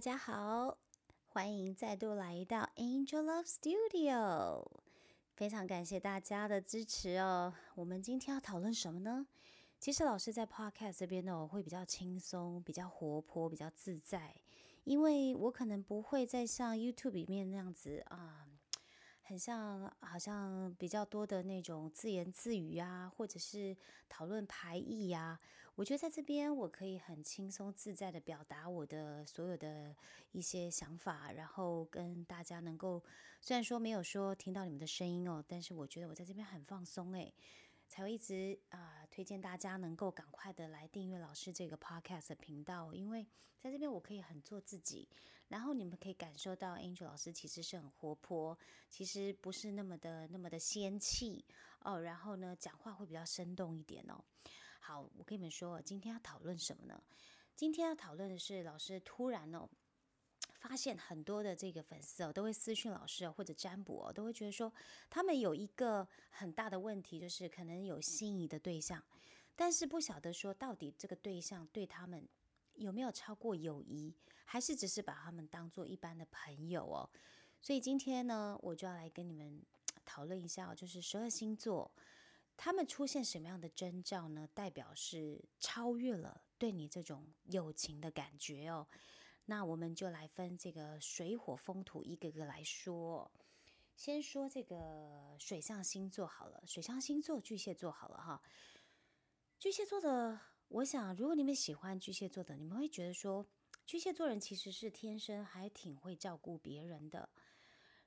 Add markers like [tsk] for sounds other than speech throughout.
大家好，欢迎再度来到 Angel Love Studio，非常感谢大家的支持哦。我们今天要讨论什么呢？其实老师在 Podcast 这边呢，我会比较轻松、比较活泼、比较自在，因为我可能不会再像 YouTube 里面那样子啊。很像，好像比较多的那种自言自语啊，或者是讨论排异呀。我觉得在这边我可以很轻松自在的表达我的所有的一些想法，然后跟大家能够，虽然说没有说听到你们的声音哦，但是我觉得我在这边很放松诶。才会一直啊推荐大家能够赶快的来订阅老师这个 podcast 频道，因为在这边我可以很做自己，然后你们可以感受到 Angel 老师其实是很活泼，其实不是那么的那么的仙气哦，然后呢讲话会比较生动一点哦。好，我跟你们说，今天要讨论什么呢？今天要讨论的是老师突然哦。发现很多的这个粉丝哦，都会私讯老师哦，或者占卜哦，都会觉得说，他们有一个很大的问题，就是可能有心仪的对象，但是不晓得说到底这个对象对他们有没有超过友谊，还是只是把他们当做一般的朋友哦。所以今天呢，我就要来跟你们讨论一下哦，就是十二星座他们出现什么样的征兆呢？代表是超越了对你这种友情的感觉哦。那我们就来分这个水火风土一个个来说，先说这个水象星座好了，水象星座巨蟹座好了哈。巨蟹座的，我想如果你们喜欢巨蟹座的，你们会觉得说，巨蟹座人其实是天生还挺会照顾别人的，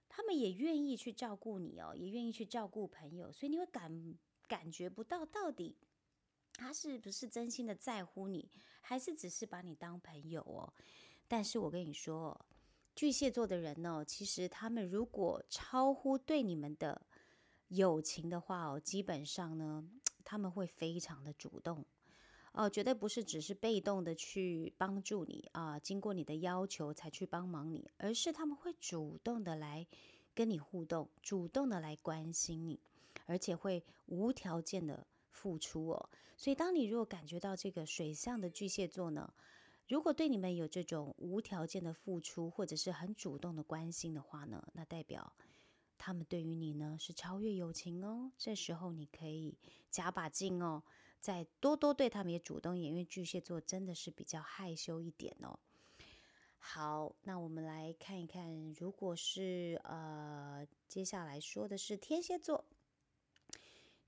他们也愿意去照顾你哦，也愿意去照顾朋友，所以你会感感觉不到到底。他是不是真心的在乎你，还是只是把你当朋友哦？但是我跟你说，巨蟹座的人呢，其实他们如果超乎对你们的友情的话哦，基本上呢，他们会非常的主动哦，绝对不是只是被动的去帮助你啊，经过你的要求才去帮忙你，而是他们会主动的来跟你互动，主动的来关心你，而且会无条件的。付出哦，所以当你如果感觉到这个水象的巨蟹座呢，如果对你们有这种无条件的付出，或者是很主动的关心的话呢，那代表他们对于你呢是超越友情哦。这时候你可以加把劲哦，再多多对他们也主动一点，因为巨蟹座真的是比较害羞一点哦。好，那我们来看一看，如果是呃，接下来说的是天蝎座。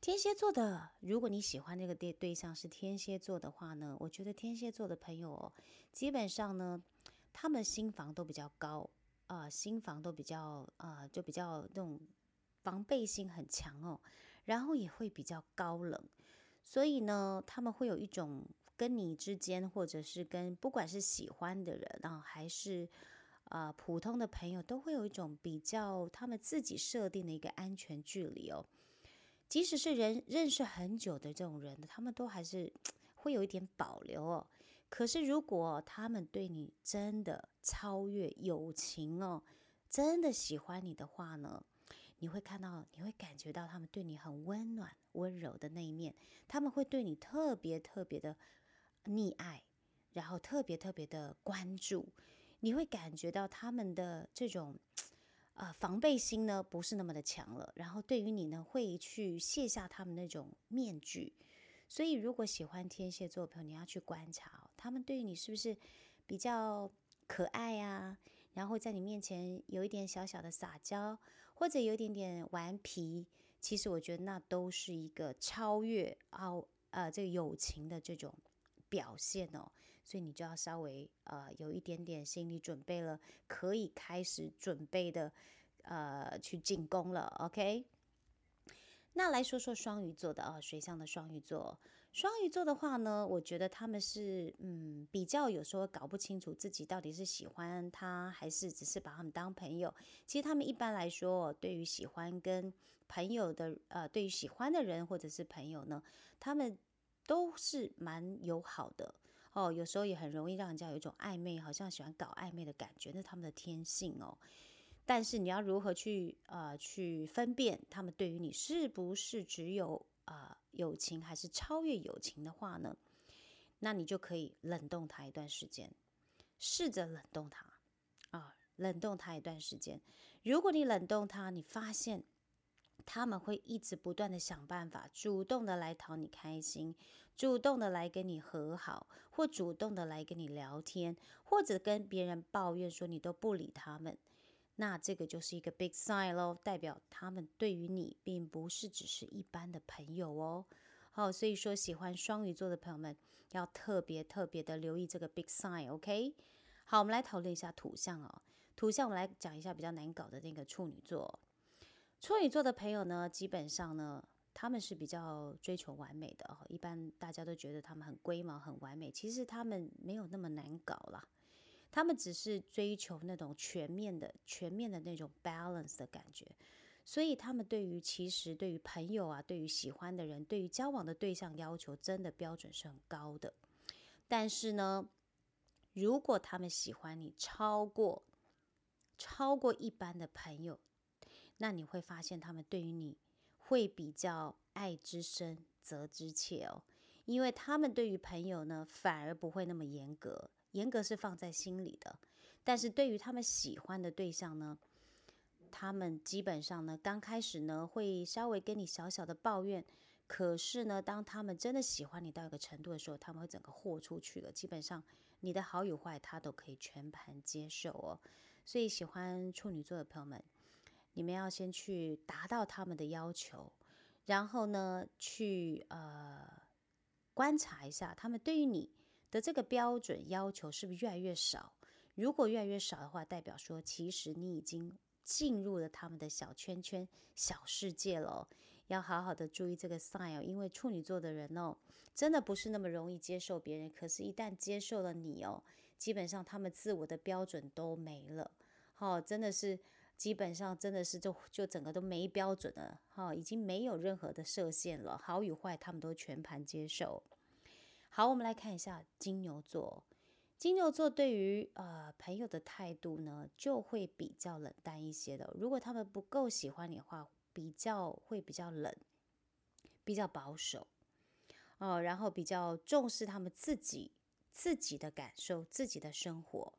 天蝎座的，如果你喜欢这个对对象是天蝎座的话呢，我觉得天蝎座的朋友哦，基本上呢，他们心房都比较高啊，心房都比较啊，就比较那种防备心很强哦，然后也会比较高冷，所以呢，他们会有一种跟你之间，或者是跟不管是喜欢的人啊，还是啊普通的朋友，都会有一种比较他们自己设定的一个安全距离哦。即使是人认识很久的这种人，他们都还是会有一点保留哦。可是如果他们对你真的超越友情哦，真的喜欢你的话呢，你会看到，你会感觉到他们对你很温暖、温柔的那一面。他们会对你特别特别的溺爱，然后特别特别的关注。你会感觉到他们的这种。呃，防备心呢不是那么的强了，然后对于你呢会去卸下他们那种面具，所以如果喜欢天蝎座的朋友，你要去观察他们对于你是不是比较可爱啊，然后在你面前有一点小小的撒娇，或者有一点点顽皮，其实我觉得那都是一个超越啊呃这个友情的这种。表现哦，所以你就要稍微呃有一点点心理准备了，可以开始准备的呃去进攻了。OK，那来说说双鱼座的啊，水象的双鱼座。双鱼座的话呢，我觉得他们是嗯比较有时候搞不清楚自己到底是喜欢他还是只是把他们当朋友。其实他们一般来说，对于喜欢跟朋友的呃，对于喜欢的人或者是朋友呢，他们。都是蛮友好的哦，有时候也很容易让人家有一种暧昧，好像喜欢搞暧昧的感觉，那他们的天性哦。但是你要如何去呃去分辨他们对于你是不是只有啊友情，还是超越友情的话呢？那你就可以冷冻他一段时间，试着冷冻他啊，冷冻他一段时间。如果你冷冻他，你发现他们会一直不断的想办法，主动的来讨你开心，主动的来跟你和好，或主动的来跟你聊天，或者跟别人抱怨说你都不理他们，那这个就是一个 big sign 咯，代表他们对于你并不是只是一般的朋友哦。好，所以说喜欢双鱼座的朋友们要特别特别的留意这个 big sign，OK？好，我们来讨论一下土象哦。土象，我们来讲一下比较难搞的那个处女座。处女座的朋友呢，基本上呢，他们是比较追求完美的哦。一般大家都觉得他们很龟毛、很完美，其实他们没有那么难搞啦。他们只是追求那种全面的、全面的那种 balance 的感觉。所以他们对于其实对于朋友啊，对于喜欢的人，对于交往的对象要求，真的标准是很高的。但是呢，如果他们喜欢你超过，超过一般的朋友，那你会发现他们对于你会比较爱之深责之切哦，因为他们对于朋友呢反而不会那么严格，严格是放在心里的，但是对于他们喜欢的对象呢，他们基本上呢刚开始呢会稍微跟你小小的抱怨，可是呢当他们真的喜欢你到一个程度的时候，他们会整个豁出去了，基本上你的好与坏他都可以全盘接受哦。所以，喜欢处女座的朋友们，你们要先去达到他们的要求，然后呢，去呃观察一下他们对于你的这个标准要求是不是越来越少。如果越来越少的话，代表说其实你已经进入了他们的小圈圈、小世界了。要好好的注意这个 sign，因为处女座的人哦，真的不是那么容易接受别人。可是，一旦接受了你哦。基本上他们自我的标准都没了，哈，真的是基本上真的是就就整个都没标准了，哈，已经没有任何的设限了，好与坏他们都全盘接受。好，我们来看一下金牛座，金牛座对于呃朋友的态度呢，就会比较冷淡一些的。如果他们不够喜欢你的话，比较会比较冷，比较保守，哦，然后比较重视他们自己。自己的感受，自己的生活。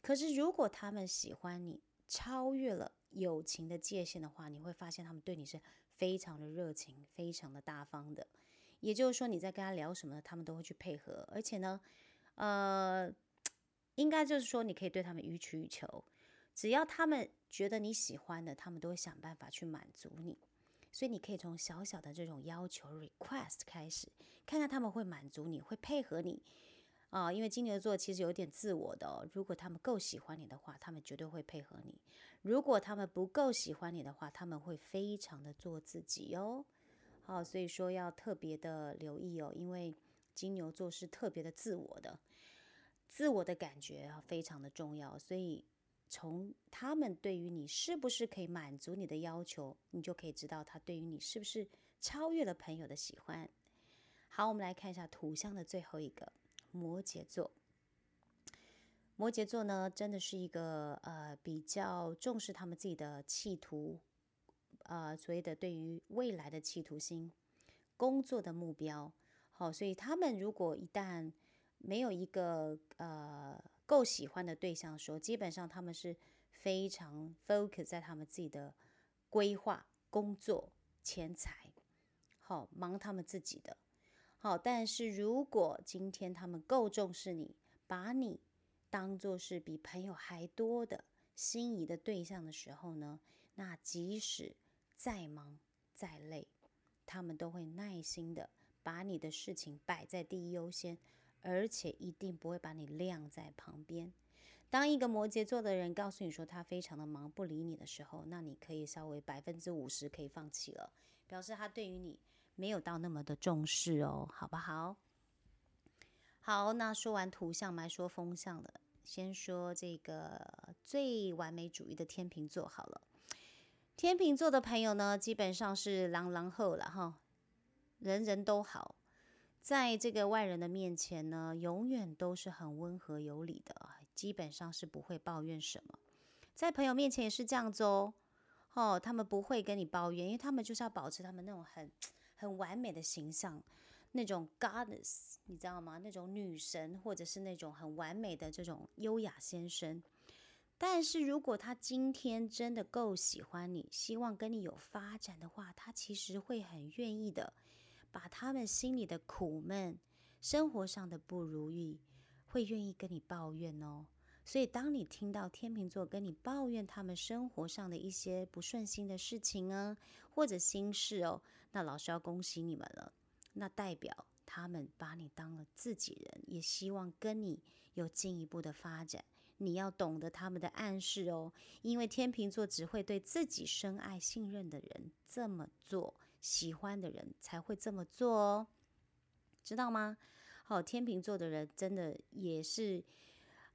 可是，如果他们喜欢你，超越了友情的界限的话，你会发现他们对你是非常的热情，非常的大方的。也就是说，你在跟他聊什么，他们都会去配合。而且呢，呃，应该就是说，你可以对他们予取予求，只要他们觉得你喜欢的，他们都会想办法去满足你。所以，你可以从小小的这种要求 （request） 开始，看看他们会满足你，会配合你。啊，因为金牛座其实有点自我的哦。如果他们够喜欢你的话，他们绝对会配合你；如果他们不够喜欢你的话，他们会非常的做自己哦。好，所以说要特别的留意哦，因为金牛座是特别的自我的，自我的感觉啊非常的重要。所以从他们对于你是不是可以满足你的要求，你就可以知道他对于你是不是超越了朋友的喜欢。好，我们来看一下图像的最后一个。摩羯座，摩羯座呢，真的是一个呃比较重视他们自己的企图，呃所谓的对于未来的企图心，工作的目标，好，所以他们如果一旦没有一个呃够喜欢的对象的时候，基本上他们是非常 focus 在他们自己的规划、工作、钱财，好忙他们自己的。好，但是如果今天他们够重视你，把你当做是比朋友还多的心仪的对象的时候呢，那即使再忙再累，他们都会耐心的把你的事情摆在第一优先，而且一定不会把你晾在旁边。当一个摩羯座的人告诉你说他非常的忙不理你的时候，那你可以稍微百分之五十可以放弃了，表示他对于你。没有到那么的重视哦，好不好？好，那说完图像，来说风向的。先说这个最完美主义的天秤座好了。天秤座的朋友呢，基本上是狼狼后了哈，人人都好，在这个外人的面前呢，永远都是很温和有礼的，基本上是不会抱怨什么。在朋友面前也是这样子哦，哦，他们不会跟你抱怨，因为他们就是要保持他们那种很。很完美的形象，那种 goddess，你知道吗？那种女神，或者是那种很完美的这种优雅先生，但是如果他今天真的够喜欢你，希望跟你有发展的话，他其实会很愿意的，把他们心里的苦闷、生活上的不如意，会愿意跟你抱怨哦。所以，当你听到天秤座跟你抱怨他们生活上的一些不顺心的事情啊，或者心事哦，那老师要恭喜你们了，那代表他们把你当了自己人，也希望跟你有进一步的发展。你要懂得他们的暗示哦，因为天秤座只会对自己深爱、信任的人这么做，喜欢的人才会这么做哦，知道吗？好，天秤座的人真的也是。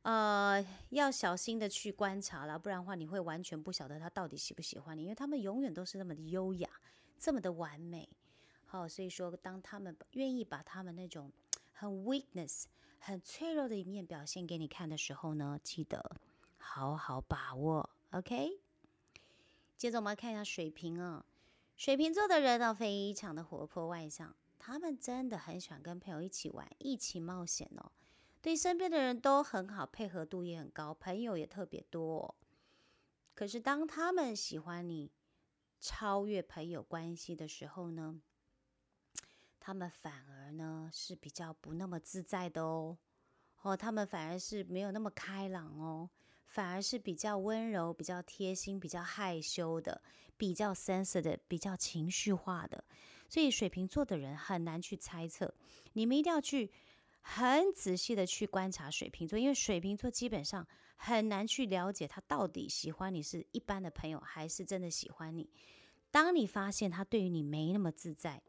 呃，要小心的去观察了，不然的话，你会完全不晓得他到底喜不喜欢你，因为他们永远都是那么的优雅，这么的完美。好，所以说，当他们愿意把他们那种很 weakness、很脆弱的一面表现给你看的时候呢，记得好好把握。OK。接着我们来看一下水瓶啊，水瓶座的人呢，非常的活泼外向，他们真的很喜欢跟朋友一起玩，一起冒险哦。对身边的人都很好，配合度也很高，朋友也特别多。可是当他们喜欢你，超越朋友关系的时候呢，他们反而呢是比较不那么自在的哦。哦，他们反而是没有那么开朗哦，反而是比较温柔、比较贴心、比较害羞的，比较 sensitive、比较情绪化的。所以水瓶座的人很难去猜测，你们一定要去。很仔细的去观察水瓶座，因为水瓶座基本上很难去了解他到底喜欢你是一般的朋友，还是真的喜欢你。当你发现他对于你没那么自在，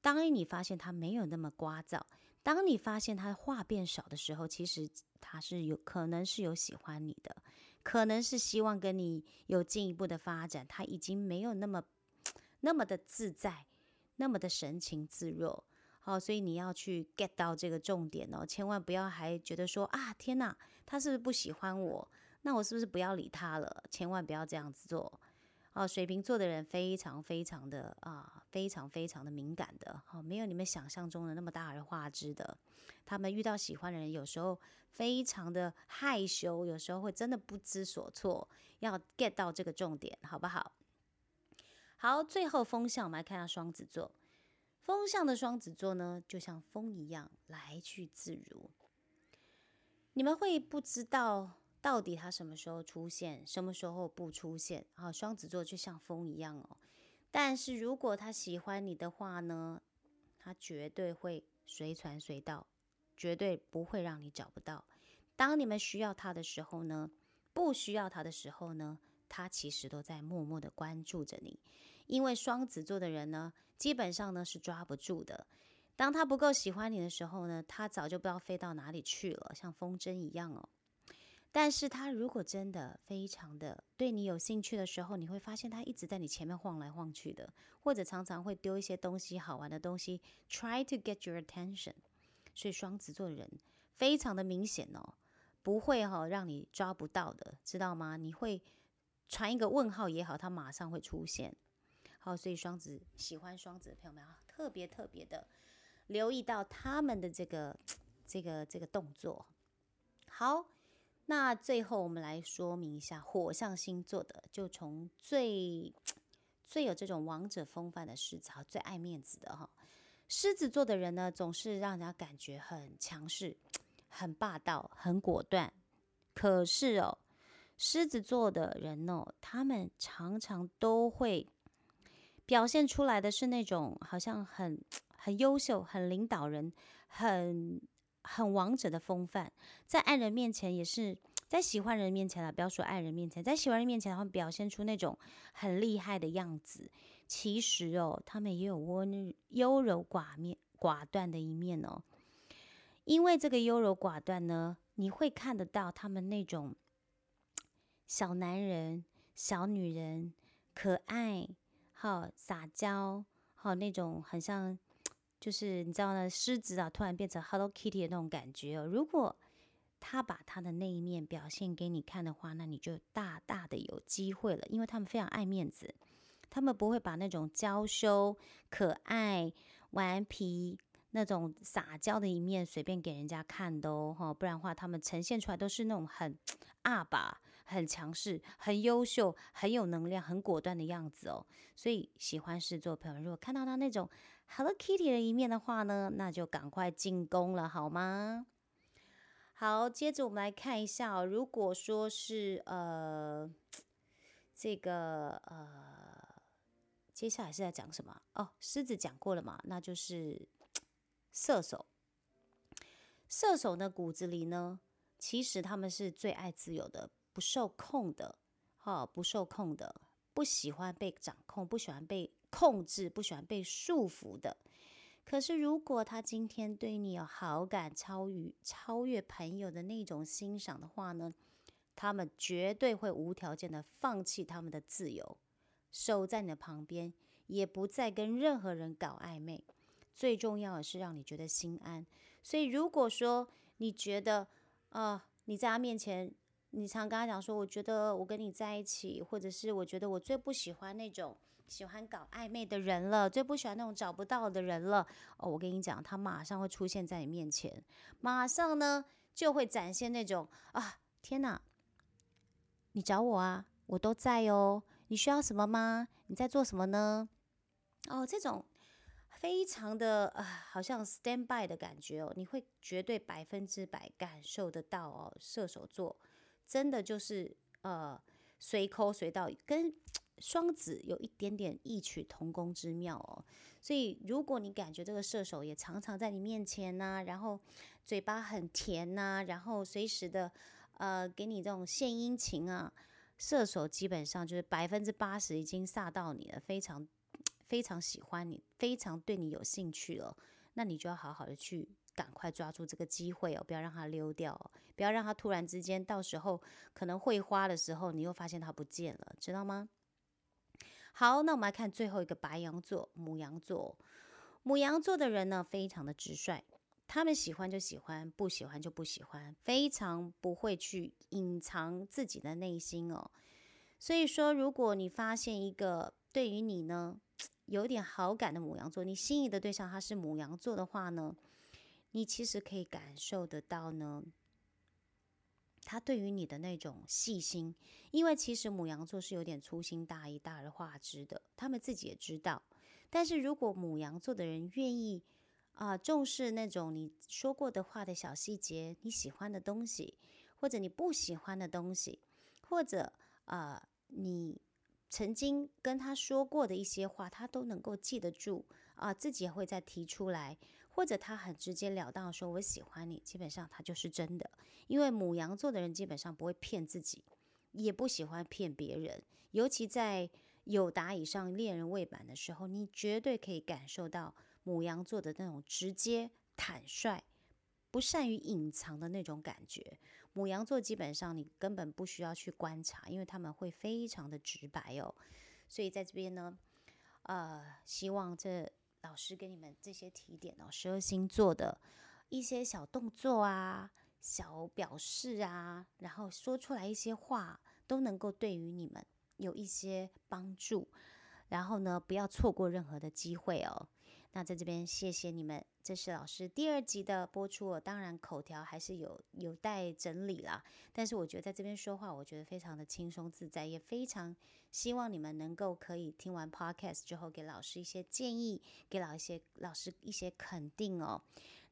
当你发现他没有那么聒噪，当你发现他话变少的时候，其实他是有可能是有喜欢你的，可能是希望跟你有进一步的发展。他已经没有那么 [tsk] 那么的自在，那么的神情自若。哦，所以你要去 get 到这个重点哦，千万不要还觉得说啊，天哪，他是不是不喜欢我？那我是不是不要理他了？千万不要这样子做。哦，水瓶座的人非常非常的啊，非常非常的敏感的，好，没有你们想象中的那么大而化之的。他们遇到喜欢的人，有时候非常的害羞，有时候会真的不知所措。要 get 到这个重点，好不好？好，最后风向，我们来看下双子座。风向的双子座呢，就像风一样来去自如。你们会不知道到底他什么时候出现，什么时候不出现啊？双子座就像风一样哦。但是如果他喜欢你的话呢，他绝对会随传随到，绝对不会让你找不到。当你们需要他的时候呢，不需要他的时候呢，他其实都在默默的关注着你。因为双子座的人呢，基本上呢是抓不住的。当他不够喜欢你的时候呢，他早就不知道飞到哪里去了，像风筝一样哦。但是他如果真的非常的对你有兴趣的时候，你会发现他一直在你前面晃来晃去的，或者常常会丢一些东西好玩的东西，try to get your attention。所以双子座的人非常的明显哦，不会哈让你抓不到的，知道吗？你会传一个问号也好，他马上会出现。好，所以双子喜欢双子的朋友们啊，特别特别的留意到他们的这个这个这个动作。好，那最后我们来说明一下火象星座的，就从最最有这种王者风范的狮子，最爱面子的哈。狮子座的人呢，总是让人家感觉很强势、很霸道、很果断。可是哦，狮子座的人哦，他们常常都会。表现出来的是那种好像很很优秀、很领导人、很很王者的风范，在爱人面前也是在喜欢人面前了，不要说爱人面前，在喜欢人面前，他们表现出那种很厉害的样子。其实哦，他们也有温优柔寡面寡断的一面哦。因为这个优柔寡断呢，你会看得到他们那种小男人、小女人，可爱。好撒娇，好那种很像，就是你知道呢，狮子啊，突然变成 Hello Kitty 的那种感觉哦。如果他把他的那一面表现给你看的话，那你就大大的有机会了，因为他们非常爱面子，他们不会把那种娇羞、可爱、顽皮那种撒娇的一面随便给人家看的哦，哈，不然的话，他们呈现出来都是那种很阿爸。很强势、很优秀、很有能量、很果断的样子哦。所以喜欢狮子座朋友，如果看到他那种 Hello Kitty 的一面的话呢，那就赶快进攻了，好吗？好，接着我们来看一下哦。如果说是呃，这个呃，接下来是在讲什么？哦，狮子讲过了嘛，那就是射手。射手呢，骨子里呢，其实他们是最爱自由的，不受控的，哈，不受控的，不喜欢被掌控，不喜欢被控制，不喜欢被束缚的。可是，如果他今天对你有好感，超于超越朋友的那种欣赏的话呢，他们绝对会无条件的放弃他们的自由，守在你的旁边，也不再跟任何人搞暧昧。最重要的是让你觉得心安。所以，如果说你觉得啊，你在他面前，你常跟他讲说，我觉得我跟你在一起，或者是我觉得我最不喜欢那种。喜欢搞暧昧的人了，最不喜欢那种找不到的人了。哦，我跟你讲，他马上会出现在你面前，马上呢就会展现那种啊，天哪，你找我啊，我都在哦。你需要什么吗？你在做什么呢？哦，这种非常的啊，好像 stand by 的感觉哦，你会绝对百分之百感受得到哦。射手座真的就是呃，随抠随到跟。双子有一点点异曲同工之妙哦，所以如果你感觉这个射手也常常在你面前呢，然后嘴巴很甜呐，然后随时的呃给你这种献殷勤啊，射手基本上就是百分之八十已经煞到你了，非常非常喜欢你，非常对你有兴趣了，那你就要好好的去赶快抓住这个机会哦，不要让它溜掉，不要让它突然之间到时候可能会花的时候，你又发现它不见了，知道吗？好，那我们来看最后一个白羊座，母羊座。母羊座的人呢，非常的直率，他们喜欢就喜欢，不喜欢就不喜欢，非常不会去隐藏自己的内心哦。所以说，如果你发现一个对于你呢 [tsk] 有点好感的母羊座，你心仪的对象他是母羊座的话呢，你其实可以感受得到呢。他对于你的那种细心，因为其实母羊座是有点粗心大意、大而化之的，他们自己也知道。但是如果母羊座的人愿意啊重视那种你说过的话的小细节，你喜欢的东西，或者你不喜欢的东西，或者啊你曾经跟他说过的一些话，他都能够记得住啊，自己也会再提出来。或者他很直截了当的说“我喜欢你”，基本上他就是真的。因为母羊座的人基本上不会骗自己，也不喜欢骗别人。尤其在有达以上恋人未满的时候，你绝对可以感受到母羊座的那种直接、坦率、不善于隐藏的那种感觉。母羊座基本上你根本不需要去观察，因为他们会非常的直白哦。所以在这边呢，呃，希望这。老师给你们这些提点哦，十二星座的一些小动作啊、小表示啊，然后说出来一些话，都能够对于你们有一些帮助。然后呢，不要错过任何的机会哦。那在这边谢谢你们，这是老师第二集的播出哦。当然口条还是有有待整理啦，但是我觉得在这边说话，我觉得非常的轻松自在，也非常希望你们能够可以听完 podcast 之后，给老师一些建议，给老一些老师一些肯定哦。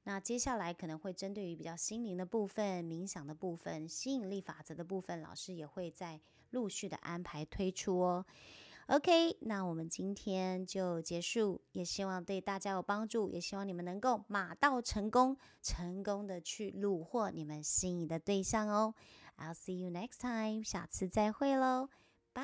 那接下来可能会针对于比较心灵的部分、冥想的部分、吸引力法则的部分，老师也会在陆续的安排推出哦。OK，那我们今天就结束，也希望对大家有帮助，也希望你们能够马到成功，成功的去虏获你们心仪的对象哦。I'll see you next time，下次再会喽，拜。